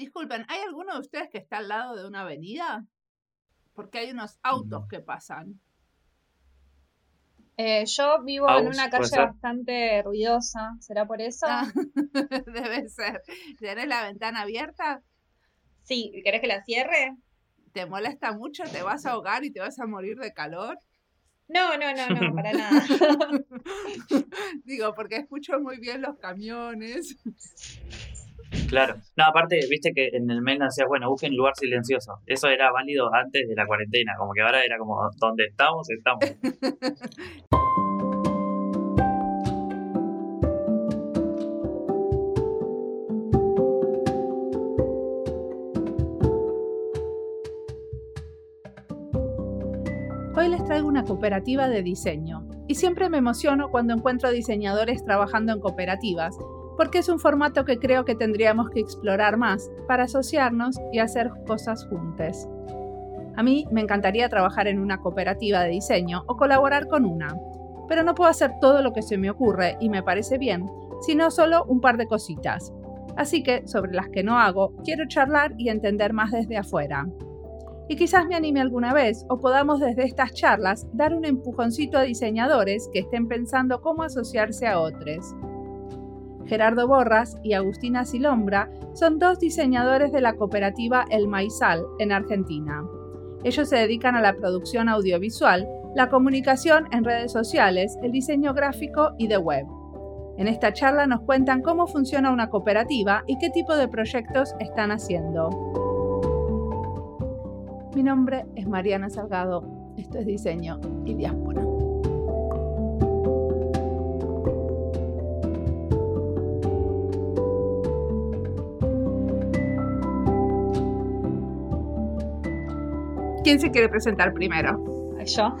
Disculpen, ¿hay alguno de ustedes que está al lado de una avenida? Porque hay unos autos que pasan. Eh, yo vivo en una calle bastante ruidosa, ¿será por eso? Ah, debe ser. ¿Tienes la ventana abierta? Sí, ¿querés que la cierre? ¿Te molesta mucho? ¿Te vas a ahogar y te vas a morir de calor? No, no, no, no, para nada. Digo, porque escucho muy bien los camiones. Claro. No, aparte, viste que en el mail decía, bueno, busquen lugar silencioso. Eso era válido antes de la cuarentena, como que ahora era como, donde estamos, estamos. Hoy les traigo una cooperativa de diseño y siempre me emociono cuando encuentro diseñadores trabajando en cooperativas porque es un formato que creo que tendríamos que explorar más para asociarnos y hacer cosas juntas. A mí me encantaría trabajar en una cooperativa de diseño o colaborar con una, pero no puedo hacer todo lo que se me ocurre y me parece bien, sino solo un par de cositas. Así que, sobre las que no hago, quiero charlar y entender más desde afuera. Y quizás me anime alguna vez o podamos desde estas charlas dar un empujoncito a diseñadores que estén pensando cómo asociarse a otros. Gerardo Borras y Agustina Silombra son dos diseñadores de la cooperativa El Maizal en Argentina. Ellos se dedican a la producción audiovisual, la comunicación en redes sociales, el diseño gráfico y de web. En esta charla nos cuentan cómo funciona una cooperativa y qué tipo de proyectos están haciendo. Mi nombre es Mariana Salgado, esto es Diseño y Diáspora. ¿Quién se quiere presentar primero? Yo.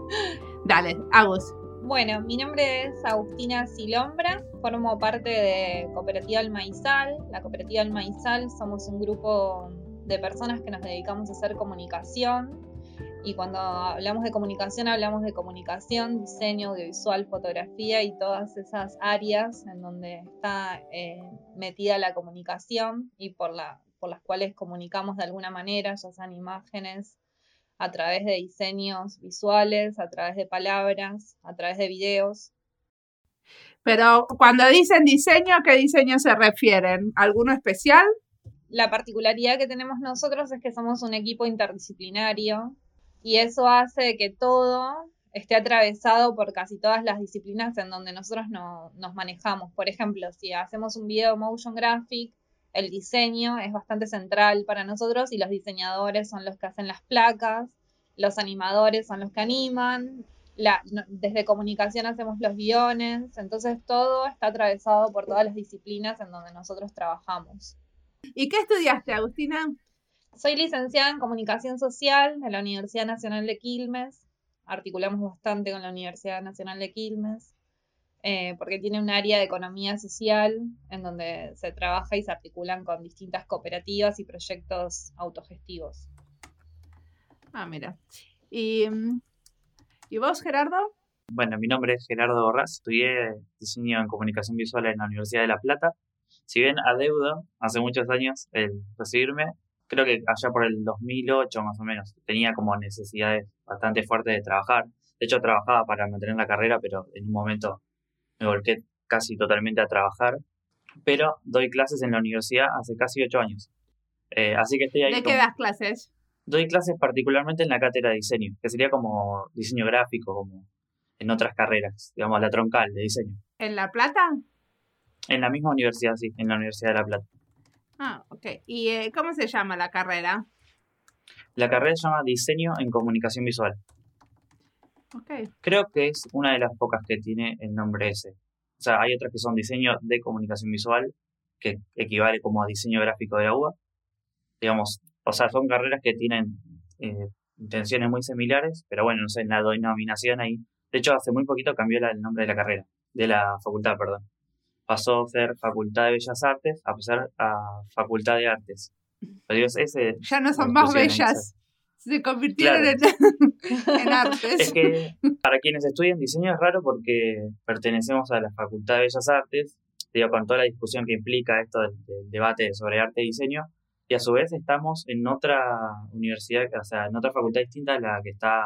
Dale, Agus. Bueno, mi nombre es Agustina Silombra, formo parte de Cooperativa El Maizal. La Cooperativa El Maizal somos un grupo de personas que nos dedicamos a hacer comunicación. Y cuando hablamos de comunicación, hablamos de comunicación, diseño, audiovisual, fotografía y todas esas áreas en donde está eh, metida la comunicación y por, la, por las cuales comunicamos de alguna manera, ya sean imágenes, a través de diseños visuales, a través de palabras, a través de videos. Pero cuando dicen diseño, ¿a qué diseño se refieren? ¿Alguno especial? La particularidad que tenemos nosotros es que somos un equipo interdisciplinario y eso hace que todo esté atravesado por casi todas las disciplinas en donde nosotros no, nos manejamos. Por ejemplo, si hacemos un video motion graphic, el diseño es bastante central para nosotros y los diseñadores son los que hacen las placas, los animadores son los que animan, desde comunicación hacemos los guiones, entonces todo está atravesado por todas las disciplinas en donde nosotros trabajamos. ¿Y qué estudiaste, Agustina? Soy licenciada en Comunicación Social en la Universidad Nacional de Quilmes. Articulamos bastante con la Universidad Nacional de Quilmes. Eh, porque tiene un área de economía social en donde se trabaja y se articulan con distintas cooperativas y proyectos autogestivos. Ah, mira. ¿Y, ¿Y vos, Gerardo? Bueno, mi nombre es Gerardo Borras, estudié diseño en comunicación visual en la Universidad de La Plata. Si bien adeudo hace muchos años el recibirme, creo que allá por el 2008 más o menos, tenía como necesidades bastante fuertes de trabajar. De hecho, trabajaba para mantener la carrera, pero en un momento me volqué casi totalmente a trabajar, pero doy clases en la universidad hace casi ocho años. Eh, así que estoy ahí. ¿De qué das clases? Doy clases particularmente en la cátedra de diseño, que sería como diseño gráfico, como en otras carreras, digamos, la troncal de diseño. ¿En La Plata? En la misma universidad, sí, en la Universidad de La Plata. Ah, ok. ¿Y eh, cómo se llama la carrera? La carrera se llama Diseño en Comunicación Visual. Creo que es una de las pocas que tiene el nombre ese. O sea, hay otras que son diseño de comunicación visual, que equivale como a diseño gráfico de la UBA. Digamos, o sea, son carreras que tienen eh, intenciones muy similares, pero bueno, no sé, en la denominación ahí. De hecho, hace muy poquito cambió el nombre de la carrera, de la facultad, perdón. Pasó a ser Facultad de Bellas Artes a pasar a Facultad de Artes. Pero ese, ya no son más bellas se convirtieron en, artes. Es que para quienes estudian diseño es raro porque pertenecemos a la Facultad de Bellas Artes, digo, con toda la discusión que implica esto del, debate sobre arte y diseño, y a su vez estamos en otra universidad, o sea, en otra facultad distinta a la que está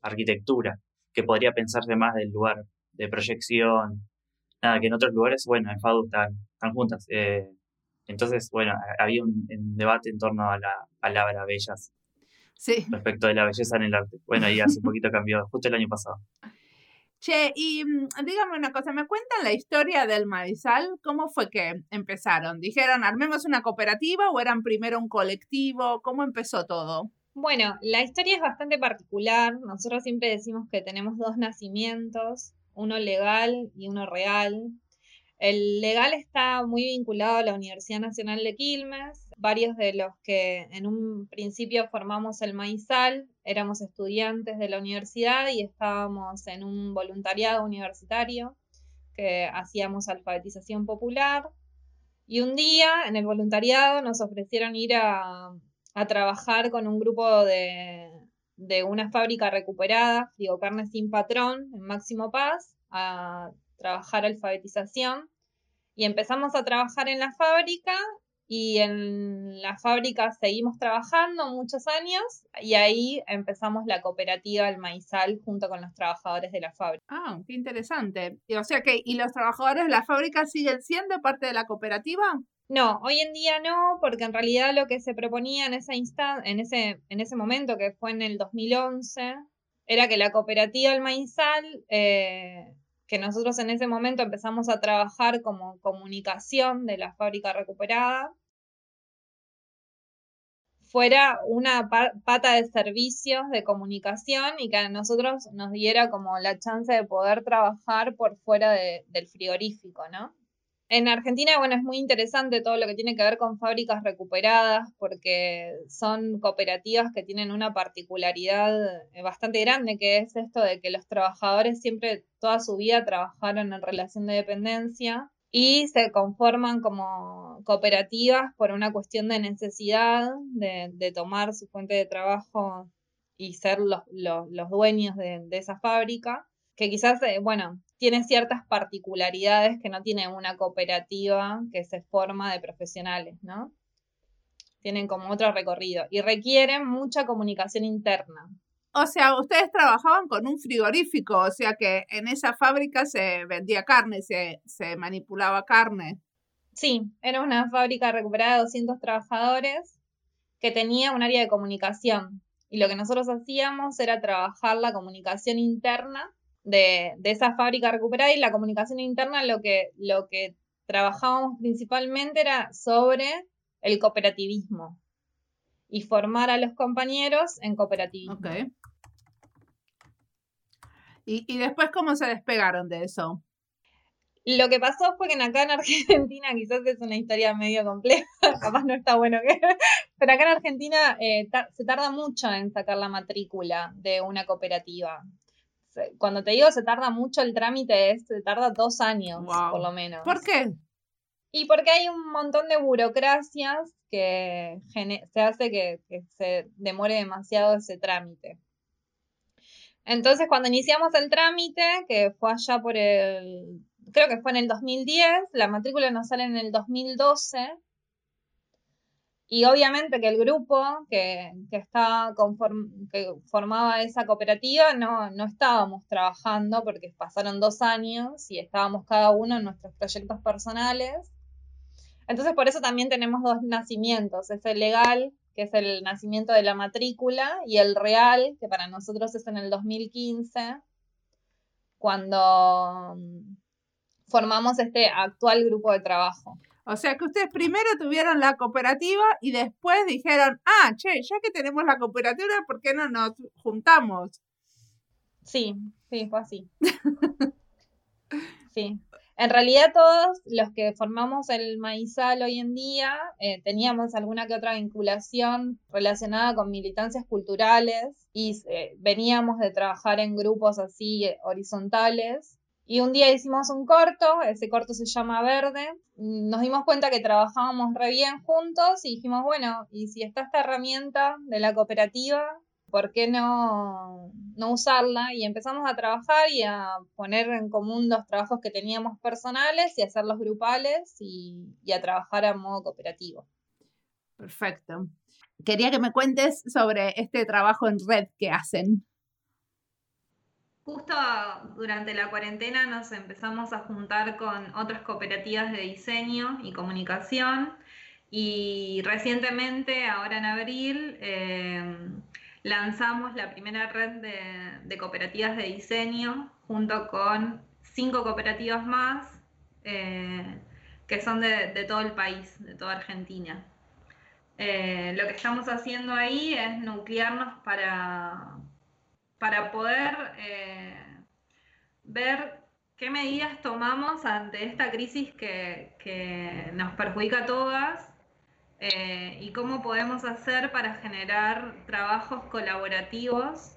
arquitectura, que podría pensarse más del lugar de proyección, nada, que en otros lugares, bueno, en FADU están, están juntas. Eh, entonces, bueno, había un, debate en torno a la palabra bellas sí. respecto de la belleza en el arte. Bueno, y hace poquito cambió, justo el año pasado. Che, y mm, dígame una cosa, ¿me cuentan la historia del Marisal? ¿Cómo fue que empezaron? ¿Dijeron, armemos una cooperativa o eran primero un colectivo? ¿Cómo empezó todo? Bueno, la historia es bastante particular. Nosotros siempre decimos que tenemos dos nacimientos, uno legal y uno real. El legal está muy vinculado a la Universidad Nacional de Quilmes. Varios de los que en un principio formamos el Maizal éramos estudiantes de la universidad y estábamos en un voluntariado universitario que hacíamos alfabetización popular. Y un día en el voluntariado nos ofrecieron ir a, trabajar con un grupo de, de una fábrica recuperada, Frigo Carne Sin Patrón, en Máximo Paz, a trabajar alfabetización y empezamos a trabajar en la fábrica y en la fábrica seguimos trabajando muchos años y ahí empezamos la cooperativa El Maizal junto con los trabajadores de la fábrica. Ah, qué interesante. Y, o sea que, ¿y los trabajadores de la fábrica siguen siendo parte de la cooperativa? No, hoy en día no, porque en realidad lo que se proponía en esa en ese, en ese momento, que fue en el 2011, era que la cooperativa El Maizal eh, que nosotros en ese momento empezamos a trabajar como comunicación de la fábrica recuperada, fuera una pata de servicios de comunicación y que a nosotros nos diera como la chance de poder trabajar por fuera del frigorífico, ¿no? En Argentina, bueno, es muy interesante todo lo que tiene que ver con fábricas recuperadas porque son cooperativas que tienen una particularidad eh, bastante grande, que es esto de que los trabajadores siempre toda su vida trabajaron en relación de dependencia y se conforman como cooperativas por una cuestión de necesidad de, tomar su fuente de trabajo y ser los, dueños de, de esa fábrica que quizás, eh, bueno, tiene ciertas particularidades que no tiene una cooperativa que se forma de profesionales, ¿no? Tienen como otro recorrido y requieren mucha comunicación interna. O sea, ustedes trabajaban con un frigorífico, o sea que en esa fábrica se vendía carne, se, se manipulaba carne. Sí, era una fábrica recuperada de 200 trabajadores que tenía un área de comunicación. Y lo que nosotros hacíamos era trabajar la comunicación interna de, esa fábrica recuperada y la comunicación interna lo que, lo que trabajábamos principalmente era sobre el cooperativismo y formar a los compañeros en cooperativismo. Okay. ¿Y, ¿Y después cómo se despegaron de eso? Lo que pasó fue que acá en Argentina, quizás es una historia medio compleja, capaz no está bueno que... Pero acá en Argentina eh, se tarda mucho en sacar la matrícula de una cooperativa cuando te digo se tarda mucho el trámite, se tarda dos años por lo menos. ¿Por qué? Y porque hay un montón de burocracias que se hace que, se demore demasiado ese trámite. Entonces, cuando iniciamos el trámite, que fue allá por el, creo que fue en el 2010, la matrícula nos sale en el 2012, y obviamente que el grupo que, que, que formaba esa cooperativa no, no estábamos trabajando porque pasaron dos años y estábamos cada uno en nuestros proyectos personales. Entonces por eso también tenemos dos nacimientos, es el legal, que es el nacimiento de la matrícula, y el real, que para nosotros es en el 2015, cuando mm, formamos este actual grupo de trabajo. O sea que ustedes primero tuvieron la cooperativa y después dijeron, ah, che, ya que tenemos la cooperativa, ¿por qué no nos juntamos? Sí, sí, fue así. sí. En realidad todos los que formamos el Maizal hoy en día eh, teníamos alguna que otra vinculación relacionada con militancias culturales y eh, veníamos de trabajar en grupos así eh, horizontales y un día hicimos un corto, ese corto se llama Verde. Nos dimos cuenta que trabajábamos re bien juntos y dijimos, bueno, y si está esta herramienta de la cooperativa, ¿por qué no, no usarla? Y empezamos a trabajar y a poner en común los trabajos que teníamos personales y hacerlos grupales y, y a trabajar a modo cooperativo. Perfecto. Quería que me cuentes sobre este trabajo en red que hacen. Justo durante la cuarentena nos empezamos a juntar con otras cooperativas de diseño y comunicación y recientemente, ahora en abril, eh, lanzamos la primera red de, cooperativas de diseño junto con cinco cooperativas más eh, que son de, todo el país, de toda Argentina. Eh, lo que estamos haciendo ahí es nuclearnos para, para poder eh, ver qué medidas tomamos ante esta crisis que, nos perjudica a todas eh, y cómo podemos hacer para generar trabajos colaborativos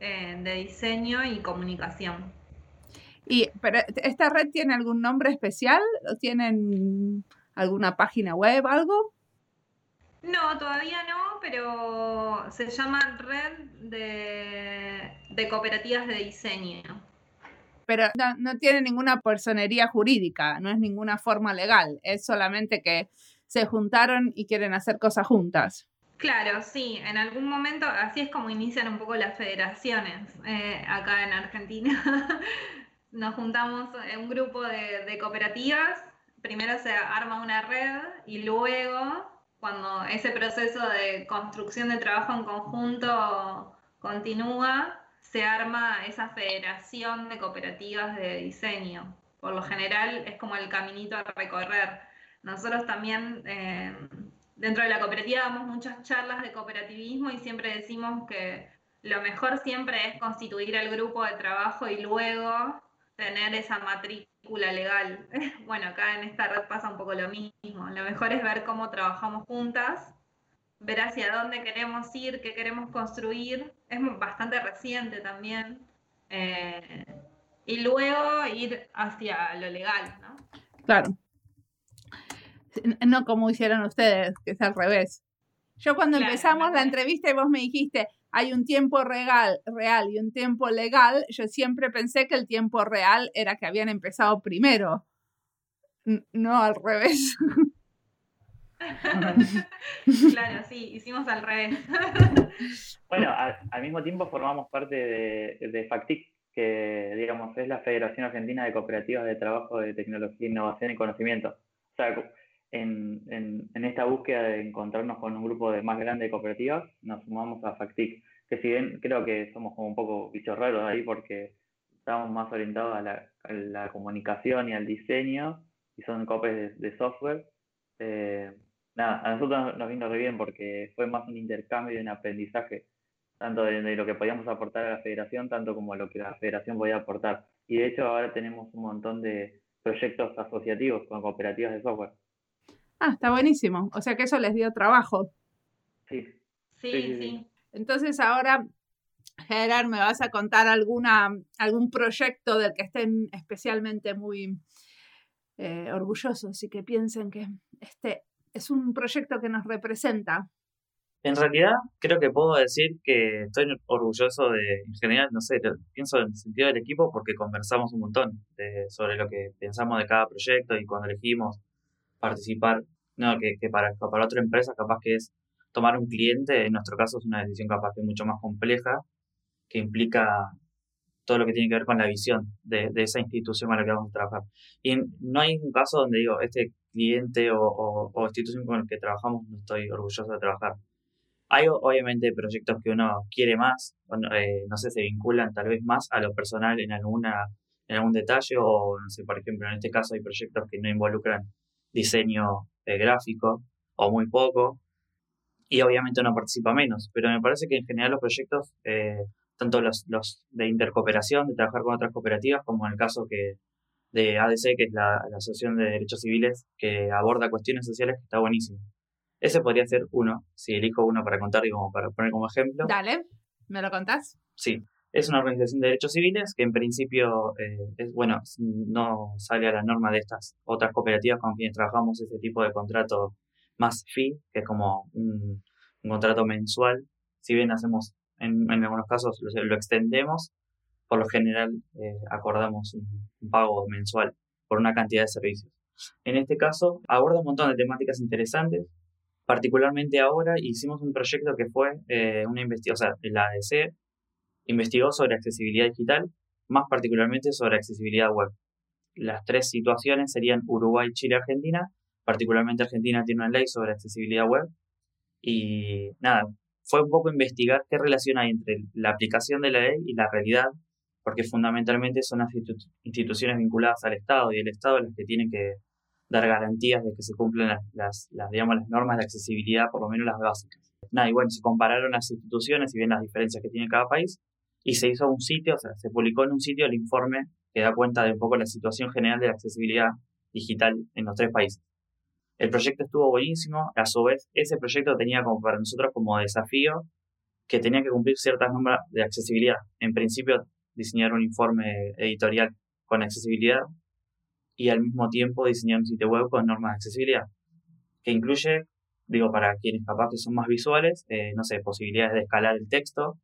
eh, de diseño y comunicación. Y, pero ¿esta red tiene algún nombre especial? ¿O tienen alguna página web, algo? No, todavía no, pero se llama Red de, Cooperativas de Diseño. Pero no, tiene ninguna personería jurídica, no es ninguna forma legal, es solamente que se juntaron y quieren hacer cosas juntas. Claro, sí, en algún momento así es como inician un poco las federaciones eh, acá en Argentina. Nos juntamos en un grupo de cooperativas, primero se arma una red y luego cuando ese proceso de construcción de trabajo en conjunto continúa, se arma esa federación de cooperativas de diseño. Por lo general es como el caminito a recorrer. Nosotros también eh, dentro de la cooperativa damos muchas charlas de cooperativismo y siempre decimos que lo mejor siempre es constituir el grupo de trabajo y luego tener esa legal. Bueno, acá en esta red pasa un poco lo mismo. Lo mejor es ver cómo trabajamos juntas, ver hacia dónde queremos ir, qué queremos construir. Es bastante reciente también. Eh, y luego ir hacia lo legal, ¿no? Claro. No como hicieron ustedes, que es al revés. Yo cuando empezamos la entrevista y vos me dijiste, hay un tiempo real, real y un tiempo legal, yo siempre pensé que el tiempo real era que habían empezado primero, no al revés. claro, sí, hicimos al revés. bueno, al, mismo tiempo formamos parte de, de FACTIC, que digamos es la Federación Argentina de Cooperativas de Trabajo de Tecnología, Innovación y Conocimiento. O sea, en, en, esta búsqueda de encontrarnos con un grupo de más grande de cooperativas, nos sumamos a Factic, que si bien creo que somos como un poco bichos raros ahí porque estamos más orientados a la, comunicación y al diseño, y son copies de, software, eh, nada, a nosotros nos vino re bien porque fue más un intercambio y un aprendizaje, tanto de, de, lo que podíamos aportar a la federación, tanto como lo que la federación podía aportar. Y de hecho ahora tenemos un montón de proyectos asociativos con cooperativas de software. Ah, está buenísimo. O sea que eso les dio trabajo. Sí. Sí, sí. Entonces ahora, Gerard, me vas a contar alguna, algún proyecto del que estén especialmente muy eh, orgullosos y que piensen que este es un proyecto que nos representa. En realidad, creo que puedo decir que estoy orgulloso de, en general, no sé, pienso en el sentido del equipo porque conversamos un montón sobre lo que pensamos de cada proyecto y cuando elegimos participar, no, que, que para, para otra empresa capaz que es tomar un cliente, en nuestro caso es una decisión capaz que es mucho más compleja, que implica todo lo que tiene que ver con la visión de, de esa institución con la que vamos a trabajar. Y no hay un caso donde digo, este cliente o, o, institución con el que trabajamos no estoy orgulloso de trabajar. Hay obviamente proyectos que uno quiere más, eh, no sé, se vinculan tal vez más a lo personal en alguna en algún detalle o no sé, por ejemplo, en este caso hay proyectos que no involucran diseño eh, gráfico o muy poco y obviamente uno participa menos, pero me parece que en general los proyectos, eh, tanto los, los de intercooperación, de trabajar con otras cooperativas, como en el caso que de ADC, que es la, Asociación de Derechos Civiles, que aborda cuestiones sociales, que está buenísimo. Ese podría ser uno, si elijo uno para contar y como para poner como ejemplo. Dale, ¿me lo contás? Sí, es una organización de derechos civiles que en principio eh, es bueno, no sale a la norma de estas otras cooperativas con quienes trabajamos ese tipo de contrato más fee, que es como un, contrato mensual. Si bien hacemos en, algunos casos lo, extendemos, por lo general eh, acordamos un, pago mensual por una cantidad de servicios. En este caso, aborda un montón de temáticas interesantes. Particularmente ahora hicimos un proyecto que fue eh, una investigación, o sea, la ADC investigó sobre accesibilidad digital, más particularmente sobre accesibilidad web. Las tres situaciones serían Uruguay, Chile, Argentina. Particularmente Argentina tiene una ley sobre accesibilidad web. Y nada, fue un poco investigar qué relación hay entre la aplicación de la ley y la realidad, porque fundamentalmente son las instituciones vinculadas al Estado y el Estado es las que tiene que dar garantías de que se cumplen las, las, digamos, las normas de accesibilidad, por lo menos las básicas. Nada, y bueno, se compararon las instituciones y ven las diferencias que tiene cada país y se hizo un sitio, o sea, se publicó en un sitio el informe que da cuenta de un poco la situación general de la accesibilidad digital en los tres países. El proyecto estuvo buenísimo, a su vez ese proyecto tenía como para nosotros como desafío que tenía que cumplir ciertas normas de accesibilidad. En principio, diseñar un informe editorial con accesibilidad y al mismo tiempo diseñar un sitio web con normas de accesibilidad, que incluye, digo, para quienes capaz que son más visuales, eh, no sé, posibilidades de escalar el texto,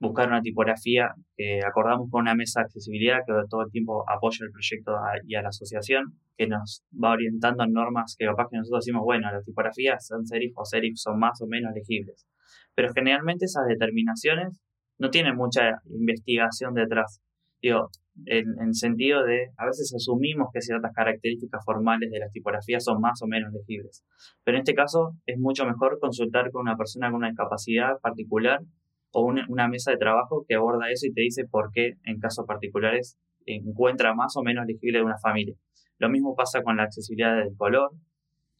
buscar una tipografía que acordamos con una mesa de accesibilidad que todo el tiempo apoya el proyecto y a la asociación, que nos va orientando en normas que capaz que nosotros decimos, bueno, las tipografías son serif o serif son más o menos legibles. Pero generalmente esas determinaciones no tienen mucha investigación detrás. Digo, en, en sentido de, a veces asumimos que ciertas características formales de las tipografías son más o menos legibles. Pero en este caso es mucho mejor consultar con una persona con una discapacidad particular o una, mesa de trabajo que aborda eso y te dice por qué en casos particulares encuentra más o menos legible de una familia. Lo mismo pasa con la accesibilidad del color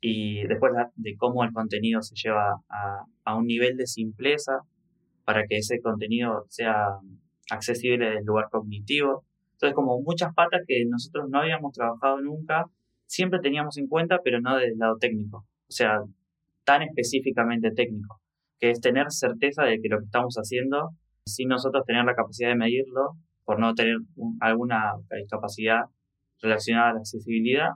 y después de cómo el contenido se lleva a, a un nivel de simpleza para que ese contenido sea accesible desde lugar cognitivo. Entonces, como muchas patas que nosotros no habíamos trabajado nunca, siempre teníamos en cuenta, pero no desde el lado técnico. O sea, tan específicamente técnico que es tener certeza de que lo que estamos haciendo, sin nosotros tener la capacidad de medirlo, por no tener alguna discapacidad relacionada a la accesibilidad,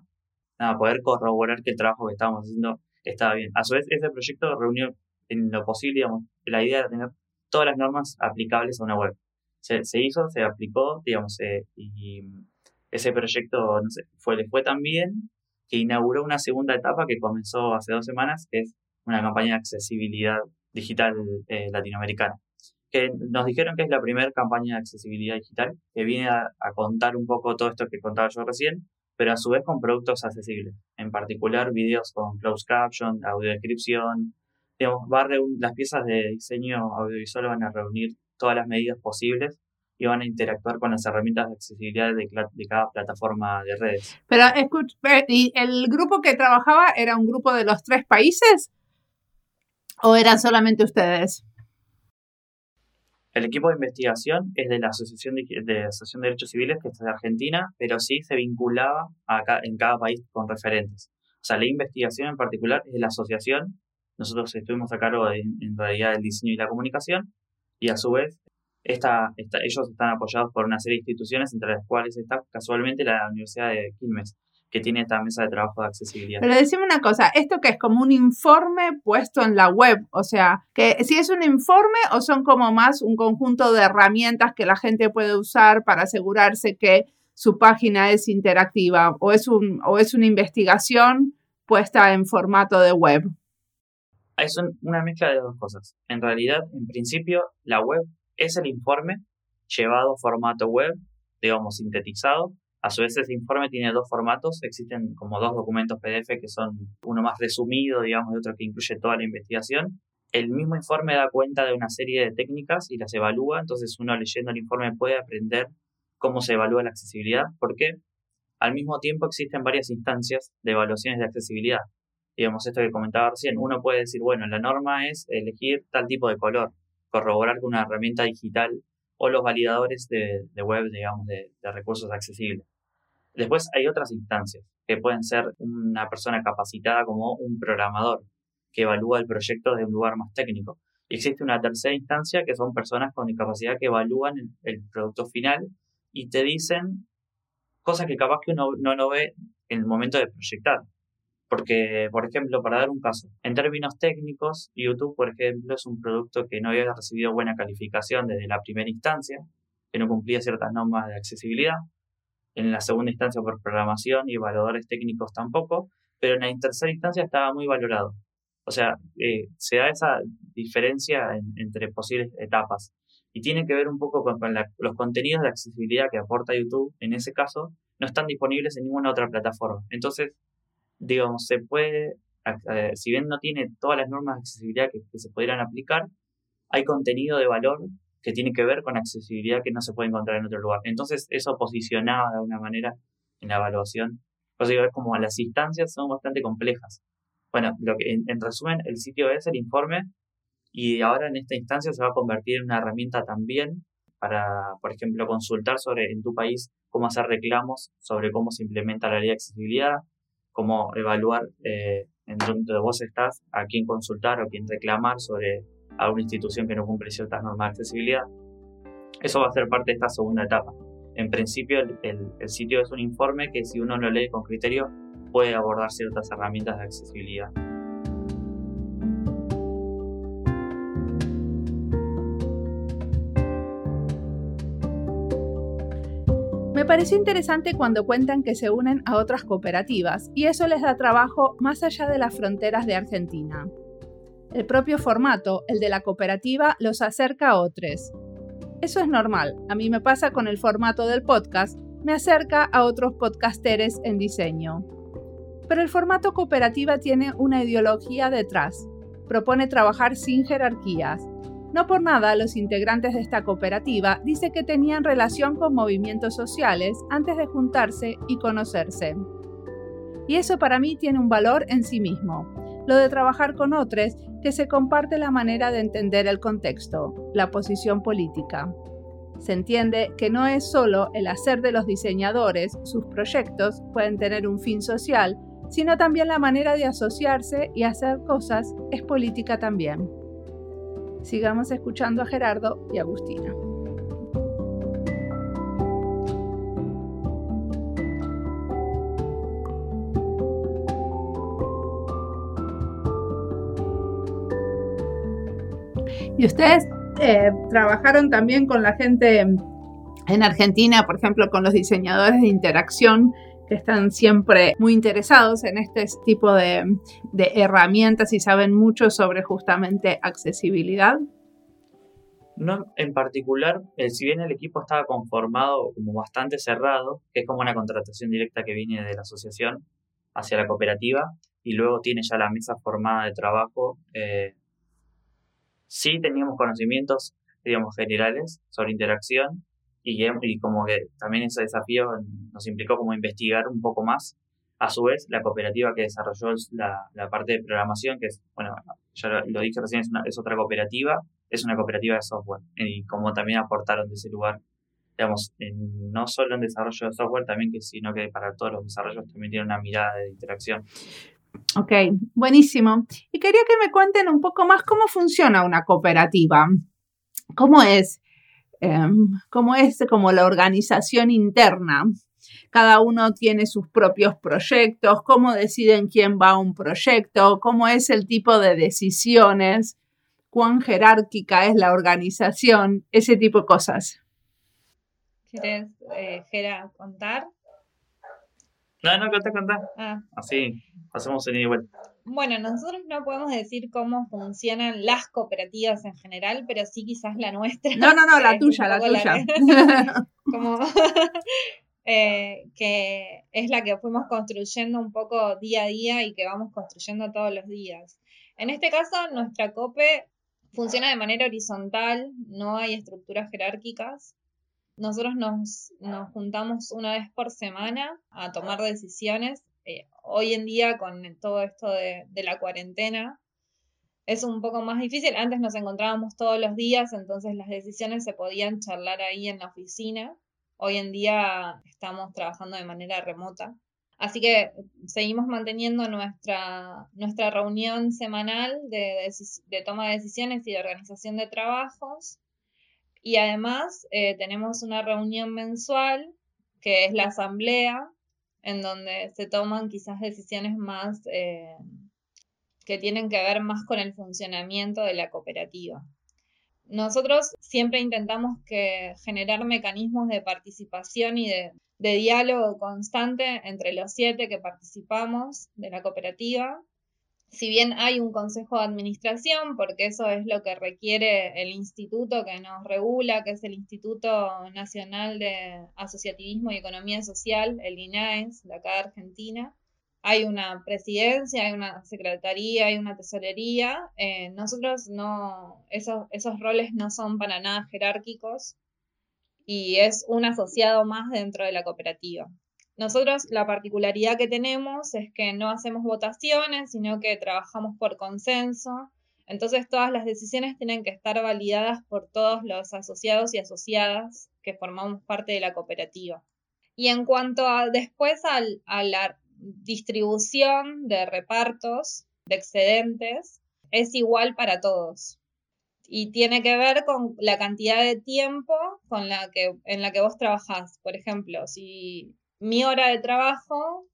nada, poder corroborar que el trabajo que estábamos haciendo estaba bien. A su vez, ese proyecto reunió en lo posible, digamos, la idea de tener todas las normas aplicables a una web. Se, hizo, se aplicó, digamos, eh, y ese proyecto fue, le fue tan bien que inauguró una segunda etapa que comenzó hace dos semanas, que es una campaña de accesibilidad digital eh, latinoamericana, que nos dijeron que es la primera campaña de accesibilidad digital, que viene a, contar un poco todo esto que contaba yo recién, pero a su vez con productos accesibles, en particular videos con closed caption, audiodescripción, digamos, va a las piezas de diseño audiovisual van a reunir todas las medidas posibles y van a interactuar con las herramientas de accesibilidad de, cada plataforma de redes. Pero, ¿y el grupo que trabajaba era un grupo de los tres países? ¿O eran solamente ustedes? El equipo de investigación es de la Asociación de, Asociación de Derechos Civiles, que está de Argentina, pero sí se vinculaba acá, en cada país con referentes. O sea, la investigación en particular es de la asociación. Nosotros estuvimos a cargo en realidad del diseño y la comunicación, y a su vez esta, ellos están apoyados por una serie de instituciones, entre las cuales está casualmente la Universidad de Quilmes que tiene esta mesa de trabajo de accesibilidad. Pero decime una cosa, esto que es como un informe puesto en la web, o sea, que si es un informe o son como más un conjunto de herramientas que la gente puede usar para asegurarse que su página es interactiva o es, un, o es una investigación puesta en formato de web. Es una mezcla de dos cosas. En realidad, en principio, la web es el informe llevado a formato web, digamos, sintetizado, a su vez, ese informe tiene dos formatos. Existen como dos documentos PDF que son uno más resumido, digamos, y otro que incluye toda la investigación. El mismo informe da cuenta de una serie de técnicas y las evalúa. Entonces, uno leyendo el informe puede aprender cómo se evalúa la accesibilidad, porque al mismo tiempo existen varias instancias de evaluaciones de accesibilidad. Digamos, esto que comentaba recién, uno puede decir, bueno, la norma es elegir tal tipo de color, corroborar con una herramienta digital o los validadores de, web, digamos, de recursos accesibles. Después hay otras instancias que pueden ser una persona capacitada como un programador que evalúa el proyecto desde un lugar más técnico. Y existe una tercera instancia que son personas con discapacidad que evalúan el, producto final y te dicen cosas que capaz que uno no lo ve en el momento de proyectar. Porque, por ejemplo, para dar un caso, en términos técnicos, YouTube, por ejemplo, es un producto que no había recibido buena calificación desde la primera instancia, que no cumplía ciertas normas de accesibilidad. En la segunda instancia por programación y evaluadores técnicos tampoco, pero en la tercera instancia estaba muy valorado. O sea, eh, se da esa diferencia entre posibles etapas. Y tiene que ver un poco con, los contenidos de accesibilidad que aporta YouTube, en ese caso, no están disponibles en ninguna otra plataforma. Entonces, digamos, se puede, si bien no tiene todas las normas de accesibilidad que, se pudieran aplicar, hay contenido de valor que tiene que ver con accesibilidad que no se puede encontrar en otro lugar. Entonces, eso posicionaba de alguna manera en la evaluación. O sea, como las instancias son bastante complejas. Bueno, lo que, en, resumen, el sitio es el informe y ahora en esta instancia se va a convertir en una herramienta también para, por ejemplo, consultar sobre en tu país cómo hacer reclamos sobre cómo se implementa la ley de accesibilidad, cómo evaluar eh, en donde vos estás, a quién consultar o quién reclamar sobre alguna institución que no cumple ciertas normas de accesibilidad. Eso va a ser parte de esta segunda etapa. En principio, el sitio es un informe que si uno lo lee con criterio puede abordar ciertas herramientas de accesibilidad. Me pareció interesante cuando cuentan que se unen a otras cooperativas y eso les da trabajo más allá de las fronteras de Argentina. El propio formato, el de la cooperativa, los acerca a otros. Eso es normal, a mí me pasa con el formato del podcast, me acerca a otros podcasteres en diseño. Pero el formato cooperativa tiene una ideología detrás. Propone trabajar sin jerarquías. No por nada los integrantes de esta cooperativa dicen que tenían relación con movimientos sociales antes de juntarse y conocerse. Y eso para mí tiene un valor en sí mismo, lo de trabajar con otros que se comparte la manera de entender el contexto, la posición política. Se entiende que no es solo el hacer de los diseñadores, sus proyectos pueden tener un fin social, sino también la manera de asociarse y hacer cosas es política también. Sigamos escuchando a Gerardo y Agustina. Y ustedes eh, trabajaron también con la gente en Argentina, por ejemplo, con los diseñadores de interacción que están siempre muy interesados en este tipo de, herramientas y saben mucho sobre justamente accesibilidad? No, en particular, eh, si bien el equipo estaba conformado como bastante cerrado, que es como una contratación directa que viene de la asociación hacia la cooperativa, y luego tiene ya la mesa formada de trabajo, eh, sí teníamos conocimientos, digamos, generales sobre interacción, y, como que también ese desafío nos implicó como investigar un poco más. A su vez, la cooperativa que desarrolló la, parte de programación, que es, bueno, ya lo, dije recién, es, una, es otra cooperativa, es una cooperativa de software. Y como también aportaron de ese lugar, digamos, no solo en desarrollo de software, también que sino que para todos los desarrollos también tiene una mirada de interacción. Ok, buenísimo. Y quería que me cuenten un poco más cómo funciona una cooperativa. ¿Cómo es? Em, cómo es como la organización interna. Cada uno tiene sus propios proyectos, cómo deciden quién va a un proyecto, cómo es el tipo de decisiones, cuán jerárquica es la organización, ese tipo de cosas. ¿Quieres, eh, contar? No, no, contá, contá. Ah. Así, hacemos en igual. Bueno, nosotros no podemos decir cómo funcionan las cooperativas en general, pero sí quizás la nuestra. No, no, no, la tuya, la tuya. como eh, que es la que fuimos construyendo un poco día a día y que vamos construyendo todos los días. En este caso, nuestra COPE funciona de manera horizontal, no hay estructuras jerárquicas. Nosotros nos, nos juntamos una vez por semana a tomar decisiones eh, hoy en día con todo esto de, la cuarentena es un poco más difícil. Antes nos encontrábamos todos los días, entonces las decisiones se podían charlar ahí en la oficina. Hoy en día estamos trabajando de manera remota. Así que seguimos manteniendo nuestra, nuestra reunión semanal de, toma de decisiones y de organización de trabajos. Y además eh, tenemos una reunión mensual, que es la asamblea, en donde se toman quizás decisiones más eh, que tienen que ver más con el funcionamiento de la cooperativa. Nosotros siempre intentamos que generar mecanismos de participación y de, de diálogo constante entre los siete que participamos de la cooperativa si bien hay un consejo de administración, porque eso es lo que requiere el instituto que nos regula, que es el Instituto Nacional de Asociativismo y Economía Social, el INAES, de acá de Argentina, hay una presidencia, hay una secretaría, hay una tesorería. Eh, nosotros no, esos, esos roles no son para nada jerárquicos y es un asociado más dentro de la cooperativa. Nosotros la particularidad que tenemos es que no hacemos votaciones, sino que trabajamos por consenso. Entonces todas las decisiones tienen que estar validadas por todos los asociados y asociadas que formamos parte de la cooperativa. Y en cuanto a después a la distribución de repartos, de excedentes, es igual para todos. Y tiene que ver con la cantidad de tiempo con la que, en la que vos trabajás. Por ejemplo, si mi hora de trabajo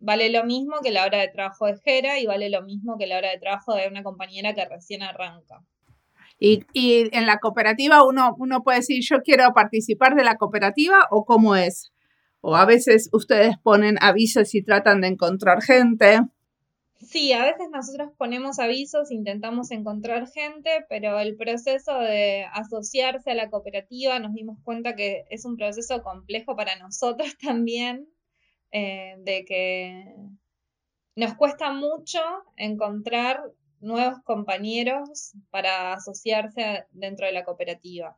vale lo mismo que la hora de trabajo de Jera y vale lo mismo que la hora de trabajo de una compañera que recién arranca. Y, en la cooperativa uno, uno puede decir, yo quiero participar de la cooperativa o cómo es. O a veces ustedes ponen avisos y tratan de encontrar gente. Sí, a veces nosotros ponemos avisos, intentamos encontrar gente, pero el proceso de asociarse a la cooperativa nos dimos cuenta que es un proceso complejo para nosotros también, eh, de que nos cuesta mucho encontrar nuevos compañeros para asociarse dentro de la cooperativa.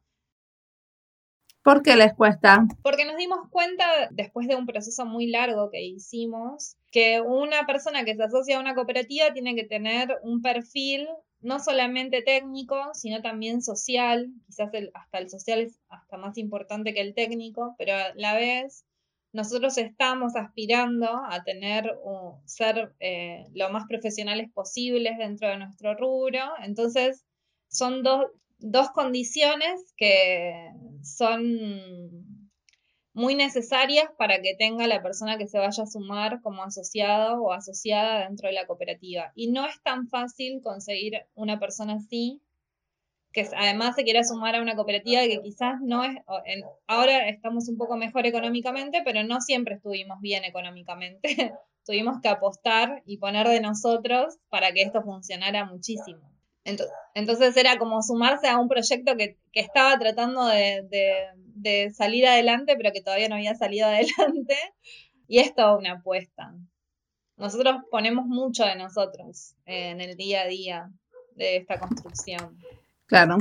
¿Por qué les cuesta? Porque nos dimos cuenta, después de un proceso muy largo que hicimos, que una persona que se asocia a una cooperativa tiene que tener un perfil no solamente técnico, sino también social. Quizás hasta el social es hasta más importante que el técnico, pero a la vez nosotros estamos aspirando a tener, ser eh, lo más profesionales posibles dentro de nuestro rubro. Entonces, son dos, dos condiciones que son muy necesarias para que tenga la persona que se vaya a sumar como asociado o asociada dentro de la cooperativa. Y no es tan fácil conseguir una persona así, que además se quiera sumar a una cooperativa que quizás no es, ahora estamos un poco mejor económicamente, pero no siempre estuvimos bien económicamente. Tuvimos que apostar y poner de nosotros para que esto funcionara muchísimo. Entonces era como sumarse a un proyecto que, estaba tratando de, salir adelante, pero que todavía no había salido adelante. Y es toda una apuesta. Nosotros ponemos mucho de nosotros en el día a día de esta construcción. Claro,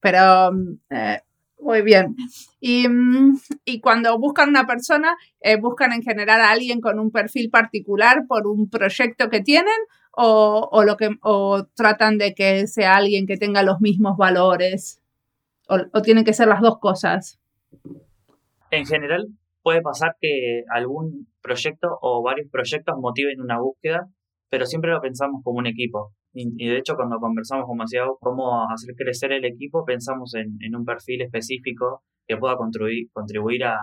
pero eh, muy bien. Y, mm, cuando buscan una persona, eh, buscan en general a alguien con un perfil particular por un proyecto que tienen o, lo que, o tratan de que sea alguien que tenga los mismos valores? O, tienen que ser las dos cosas? En general, puede pasar que algún proyecto o varios proyectos motiven una búsqueda, pero siempre lo pensamos como un equipo. Y, de hecho, cuando conversamos, como decía, cómo hacer crecer el equipo, pensamos en, en un perfil específico que pueda contribuir, contribuir a,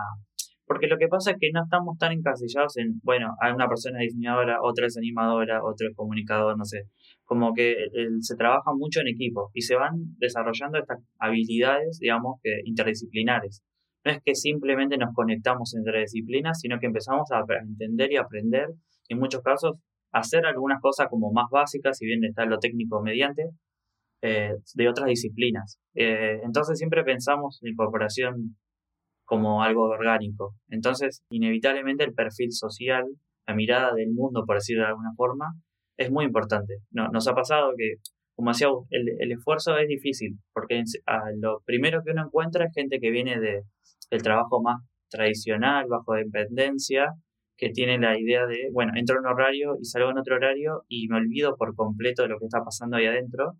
porque lo que pasa es que no estamos tan encasillados en, bueno, hay una persona diseñadora, otra es animadora, otro es comunicador, no sé. Como que se trabaja mucho en equipo y se van desarrollando estas habilidades, digamos, interdisciplinares. No es que simplemente nos conectamos entre disciplinas, sino que empezamos a entender y aprender, en muchos casos, hacer algunas cosas como más básicas, si bien está lo técnico mediante, eh, de otras disciplinas. Eh, entonces siempre pensamos en incorporación como algo orgánico. Entonces, inevitablemente el perfil social, la mirada del mundo, por decirlo de alguna forma, es muy importante. No, nos ha pasado que, como decía, el, esfuerzo es difícil, porque lo primero que uno encuentra es gente que viene de, del trabajo más tradicional, bajo dependencia, que tiene la idea de, bueno, entro en un horario y salgo en otro horario y me olvido por completo de lo que está pasando ahí adentro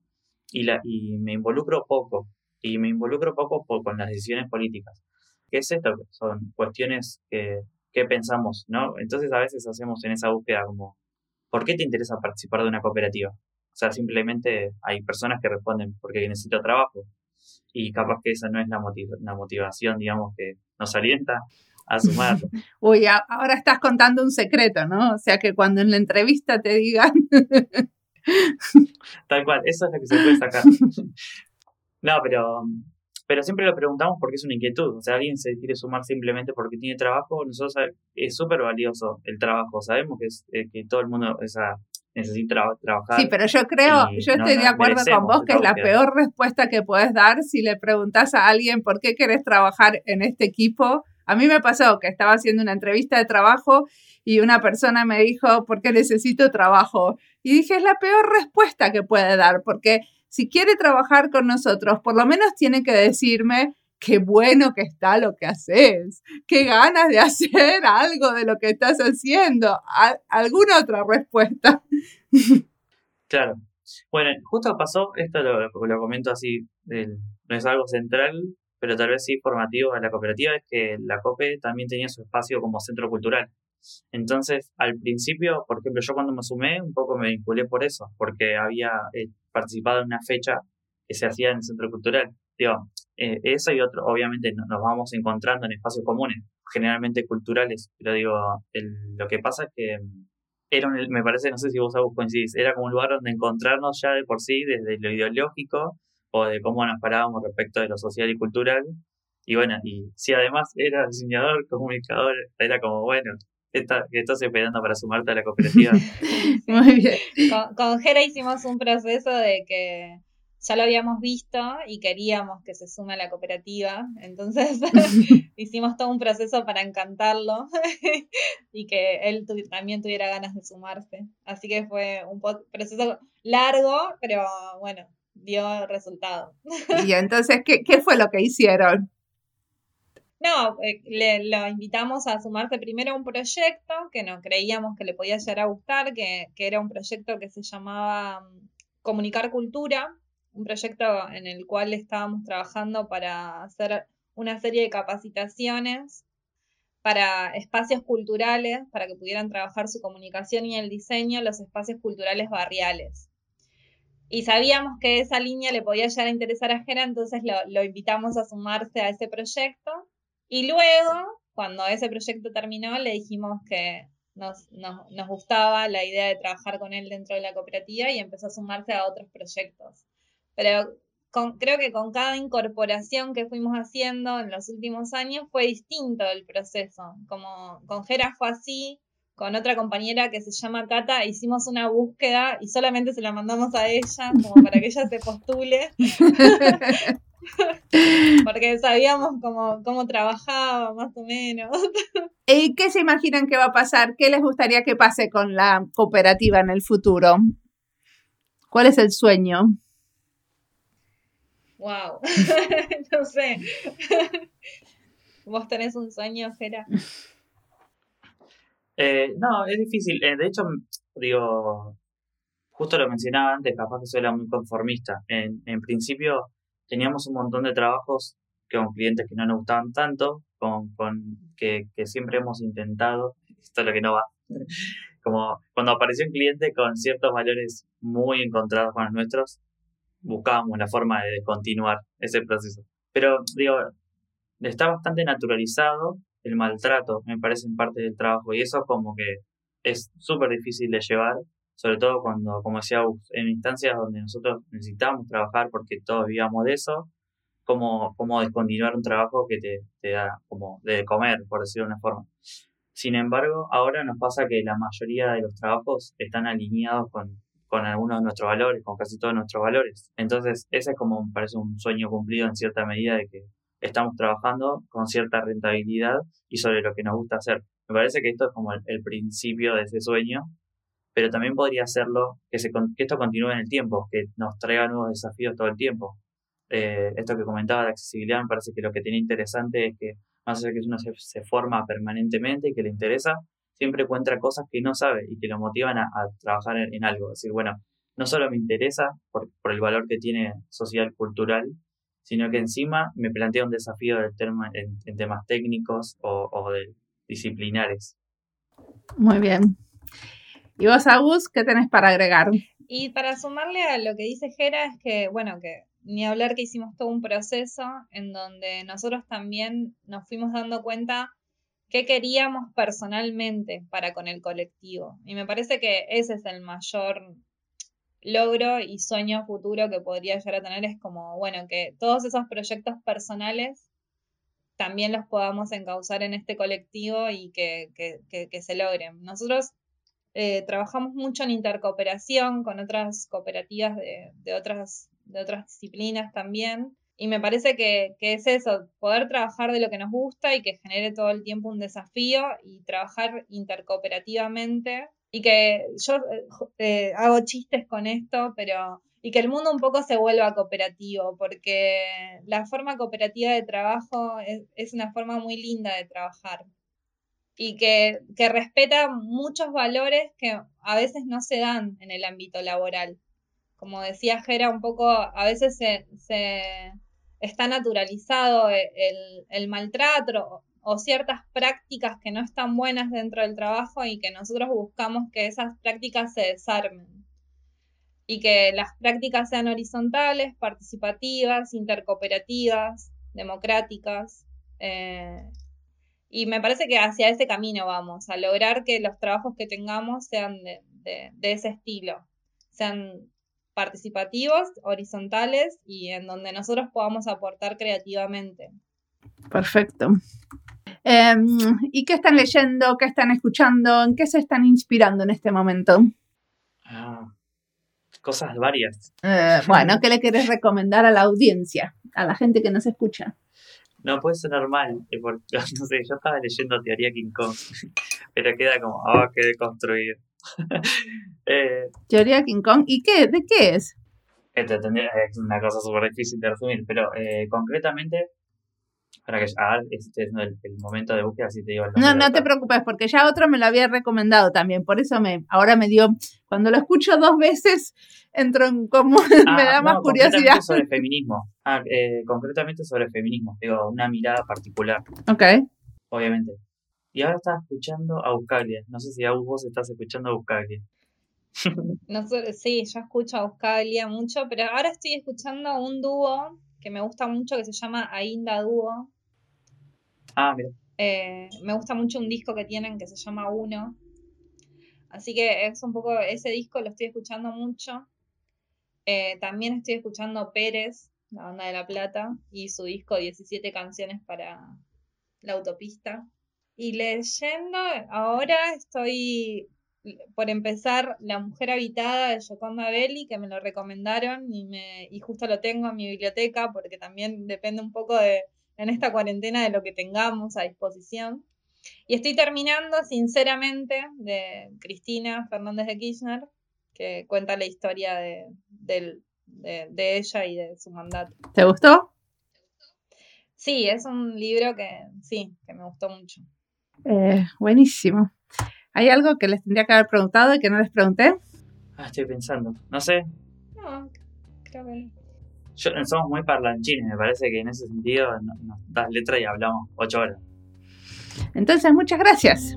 y, la, y me involucro poco, y me involucro poco con las decisiones políticas. ¿Qué es esto? Son cuestiones que, pensamos, ¿no? Entonces a veces hacemos en esa búsqueda como, ¿por qué te interesa participar de una cooperativa? O sea, simplemente hay personas que responden porque necesito trabajo y capaz que esa no es la, motivación, digamos, que nos alienta a sumar. Uy, ahora estás contando un secreto, ¿no? O sea que cuando en la entrevista te digan... Tal cual, eso es lo que se puede sacar. No, pero, pero siempre lo preguntamos porque es una inquietud. O sea, alguien se quiere sumar simplemente porque tiene trabajo. Nosotros es súper valioso el trabajo. Sabemos que, es, eh, que todo el mundo esa, necesita trabajar. Sí, pero yo creo, yo estoy de acuerdo con vos que es la peor respuesta que puedes dar si le preguntas a alguien por qué querés trabajar en este equipo. A mí me pasó que estaba haciendo una entrevista de trabajo y una persona me dijo, ¿por qué necesito trabajo? Y dije, es la peor respuesta que puede dar, porque si quiere trabajar con nosotros, por lo menos tiene que decirme qué bueno que está lo que haces, qué ganas de hacer algo de lo que estás haciendo. ¿Alguna otra respuesta? Claro. Bueno, justo pasó, esto lo, comento así, no es algo central, pero tal vez sí formativo de la cooperativa, es que la COPE también tenía su espacio como centro cultural. Entonces, al principio, por ejemplo, yo cuando me sumé, un poco me vinculé por eso, porque había eh, participado en una fecha que se hacía en el centro cultural. Digo, eh, eso y otro, obviamente nos vamos encontrando en espacios comunes, generalmente culturales, pero digo, lo que pasa es que mm, era me parece, no sé si vos coincidís, era como un lugar donde encontrarnos ya de por sí, desde lo ideológico o de cómo nos parábamos respecto de lo social y cultural. Y bueno, y si además era diseñador, comunicador, era como, bueno, está, estás esperando para sumarte a la cooperativa. Muy bien. Con, con Jera hicimos un proceso de que ya lo habíamos visto y queríamos que se sume a la cooperativa, entonces hicimos todo un proceso para encantarlo y que él también tuviera ganas de sumarse. Así que fue un proceso largo, pero bueno, dio resultado. y entonces, ¿qué, qué fue lo que hicieron? No, eh, le, lo invitamos a sumarse primero a un proyecto que no creíamos que le podía llegar a gustar, que, era un proyecto que se llamaba mm, Comunicar Cultura, un proyecto en el cual estábamos trabajando para hacer una serie de capacitaciones para espacios culturales, para que pudieran trabajar su comunicación y el diseño los espacios culturales barriales. Y sabíamos que esa línea le podía llegar a interesar a Jera, entonces lo invitamos a sumarse a ese proyecto y luego, cuando ese proyecto terminó, le dijimos que nos, gustaba la idea de trabajar con él dentro de la cooperativa y empezó a sumarse a otros proyectos. Pero creo que con cada incorporación que fuimos haciendo en los últimos años fue distinto el proceso. Como con Jera fue así, con otra compañera que se llama Cata, hicimos una búsqueda y solamente se la mandamos a ella, como para que ella se postule. Porque sabíamos cómo, cómo trabajaba, más o menos. ¿Y qué se imaginan que va a pasar? ¿Qué les gustaría que pase con la cooperativa en el futuro? ¿Cuál es el sueño? Wow, no sé. ¿Vos tenés un sueño, Jera? Eh, no, es difícil. Eh, de hecho, digo, justo lo mencionaba antes, capaz que soy la muy conformista. En, en principio, teníamos un montón de trabajos con clientes que no nos gustaban tanto, con, con que, siempre hemos intentado, esto es lo que no va, como cuando apareció un cliente con ciertos valores muy encontrados con los nuestros, buscábamos la forma de continuar ese proceso. Pero digo, está bastante naturalizado el maltrato, me parece, en parte del trabajo, y eso como que es súper difícil de llevar sobre todo cuando, como decía, en instancias donde nosotros necesitamos trabajar porque todos vivíamos de eso, como, como descontinuar un trabajo que te, te da como de comer, por decirlo de una forma. Sin embargo, ahora nos pasa que la mayoría de los trabajos están alineados con, con algunos de nuestros valores, con casi todos nuestros valores. Entonces, ese es como, parece un sueño cumplido en cierta medida de que estamos trabajando con cierta rentabilidad y sobre lo que nos gusta hacer. Me parece que esto es como el principio de ese sueño pero también podría hacerlo que, se, que esto continúe en el tiempo, que nos traiga nuevos desafíos todo el tiempo. Eh, esto que comentaba de accesibilidad me parece que lo que tiene interesante es que más allá de que uno se, forma permanentemente y que le interesa, siempre encuentra cosas que no sabe y que lo motivan a, trabajar en, algo. Es decir, bueno, no solo me interesa por, por, el valor que tiene social, cultural, sino que encima me plantea un desafío del en, en, temas técnicos o, o de disciplinares. Muy bien. ¿Y vos, Agus, qué tenés para agregar? Y para sumarle a lo que dice Jera es que, bueno, que ni hablar que hicimos todo un proceso en donde nosotros también nos fuimos dando cuenta qué queríamos personalmente para con el colectivo. Y me parece que ese es el mayor logro y sueño futuro que podría llegar a tener, es como, bueno, que todos esos proyectos personales también los podamos encauzar en este colectivo y que, se logren. Nosotros eh, trabajamos mucho en intercooperación con otras cooperativas de, otras, de otras disciplinas también. Y me parece que, es eso, poder trabajar de lo que nos gusta y que genere todo el tiempo un desafío y trabajar intercooperativamente. Y que yo eh, eh, hago chistes con esto, pero y que el mundo un poco se vuelva cooperativo, porque la forma cooperativa de trabajo es, una forma muy linda de trabajar y que, respeta muchos valores que a veces no se dan en el ámbito laboral. Como decía Jera, un poco a veces se, está naturalizado el, el maltrato o ciertas prácticas que no están buenas dentro del trabajo y que nosotros buscamos que esas prácticas se desarmen y que las prácticas sean horizontales, participativas, intercooperativas, democráticas. Eh, y me parece que hacia ese camino vamos, a lograr que los trabajos que tengamos sean de, ese estilo, sean participativos, horizontales y en donde nosotros podamos aportar creativamente. Perfecto. Em, ¿Y qué están leyendo? ¿Qué están escuchando? ¿En qué se están inspirando en este momento? Ah, cosas varias. Eh, bueno, ¿qué le quieres recomendar a la audiencia, a la gente que nos escucha? No puede ser normal, eh, porque no sé, yo estaba leyendo Teoría King Kong, pero queda como, oh, qué deconstruido. eh, Teoría King Kong, ¿y qué? ¿De qué es? Es una cosa súper difícil de resumir, pero eh, concretamente para que ahora este es el, momento de búsqueda, así te digo. no, no te preocupes, porque ya otro me lo había recomendado también, por eso me, ahora me dio, cuando lo escucho dos veces, entro en como, me da más curiosidad. sobre feminismo, ah, eh, concretamente sobre feminismo, digo, una mirada particular. Ok. Obviamente. Y ahora estás escuchando a Buscaglia, no sé si a vos estás escuchando a Buscaglia. no, sí, yo escucho a Buscaglia mucho, pero ahora estoy escuchando un dúo que me gusta mucho que se llama Ainda Dúo. Ah, mira. Eh, me gusta mucho un disco que tienen que se llama Uno. Así que es un poco, ese disco lo estoy escuchando mucho. Eh, también estoy escuchando Pérez, la banda de La Plata, y su disco 17 canciones para la autopista. Y leyendo, ahora estoy por empezar, La Mujer Habitada de Joconda Belli, que me lo recomendaron y, me, y justo lo tengo en mi biblioteca porque también depende un poco de, en esta cuarentena de lo que tengamos a disposición. Y estoy terminando, sinceramente, de Cristina Fernández de Kirchner, que cuenta la historia de, de ella y de su mandato. ¿Te gustó? Sí, es un libro que sí, que me gustó mucho. Eh, buenísimo. ¿Hay algo que les tendría que haber preguntado y que no les pregunté? Ah, estoy pensando. No sé. No, creo que somos muy parlanchines, me parece que en ese sentido nos das letra y hablamos ocho horas. Entonces, muchas gracias.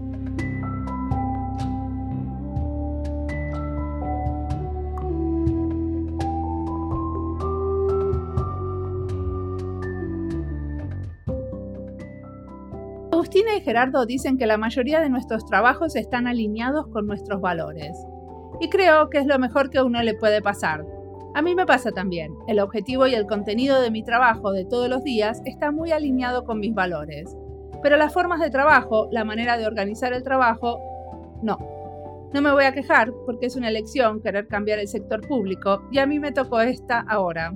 Agustina y Gerardo dicen que la mayoría de nuestros trabajos están alineados con nuestros valores. Y creo que es lo mejor que a uno le puede pasar. A mí me pasa también. El objetivo y el contenido de mi trabajo de todos los días está muy alineado con mis valores. Pero las formas de trabajo, la manera de organizar el trabajo, no. No me voy a quejar porque es una elección querer cambiar el sector público y a mí me tocó esta ahora.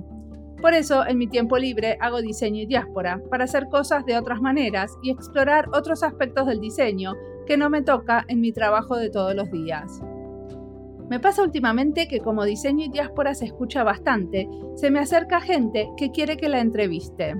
Por eso, en mi tiempo libre hago diseño y diáspora, para hacer cosas de otras maneras y explorar otros aspectos del diseño que no me toca en mi trabajo de todos los días. Me pasa últimamente que como diseño y diáspora se escucha bastante, se me acerca gente que quiere que la entreviste.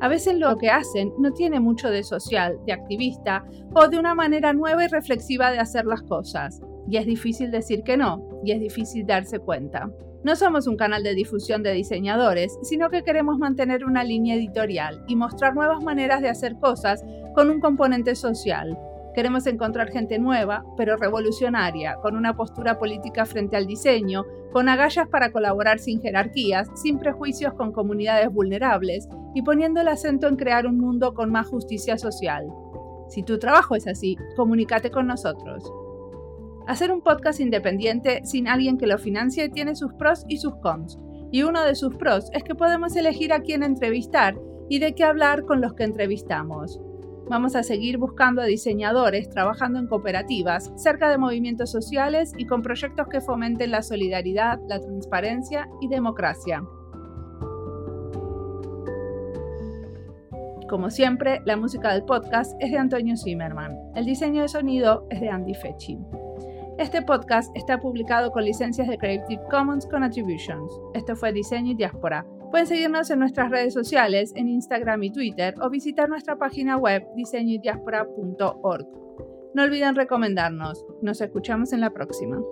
A veces lo que hacen no tiene mucho de social, de activista o de una manera nueva y reflexiva de hacer las cosas. Y es difícil decir que no, y es difícil darse cuenta. No somos un canal de difusión de diseñadores, sino que queremos mantener una línea editorial y mostrar nuevas maneras de hacer cosas con un componente social. Queremos encontrar gente nueva, pero revolucionaria, con una postura política frente al diseño, con agallas para colaborar sin jerarquías, sin prejuicios con comunidades vulnerables y poniendo el acento en crear un mundo con más justicia social. Si tu trabajo es así, comunícate con nosotros. Hacer un podcast independiente sin alguien que lo financie tiene sus pros y sus cons. Y uno de sus pros es que podemos elegir a quién entrevistar y de qué hablar con los que entrevistamos. Vamos a seguir buscando a diseñadores trabajando en cooperativas, cerca de movimientos sociales y con proyectos que fomenten la solidaridad, la transparencia y democracia. Como siempre, la música del podcast es de Antonio Zimmerman. El diseño de sonido es de Andy Fechi. Este podcast está publicado con licencias de Creative Commons con Attributions. Esto fue Diseño y Diáspora. Pueden seguirnos en nuestras redes sociales, en Instagram y Twitter, o visitar nuestra página web diseñoydiaspora.org. No olviden recomendarnos. Nos escuchamos en la próxima.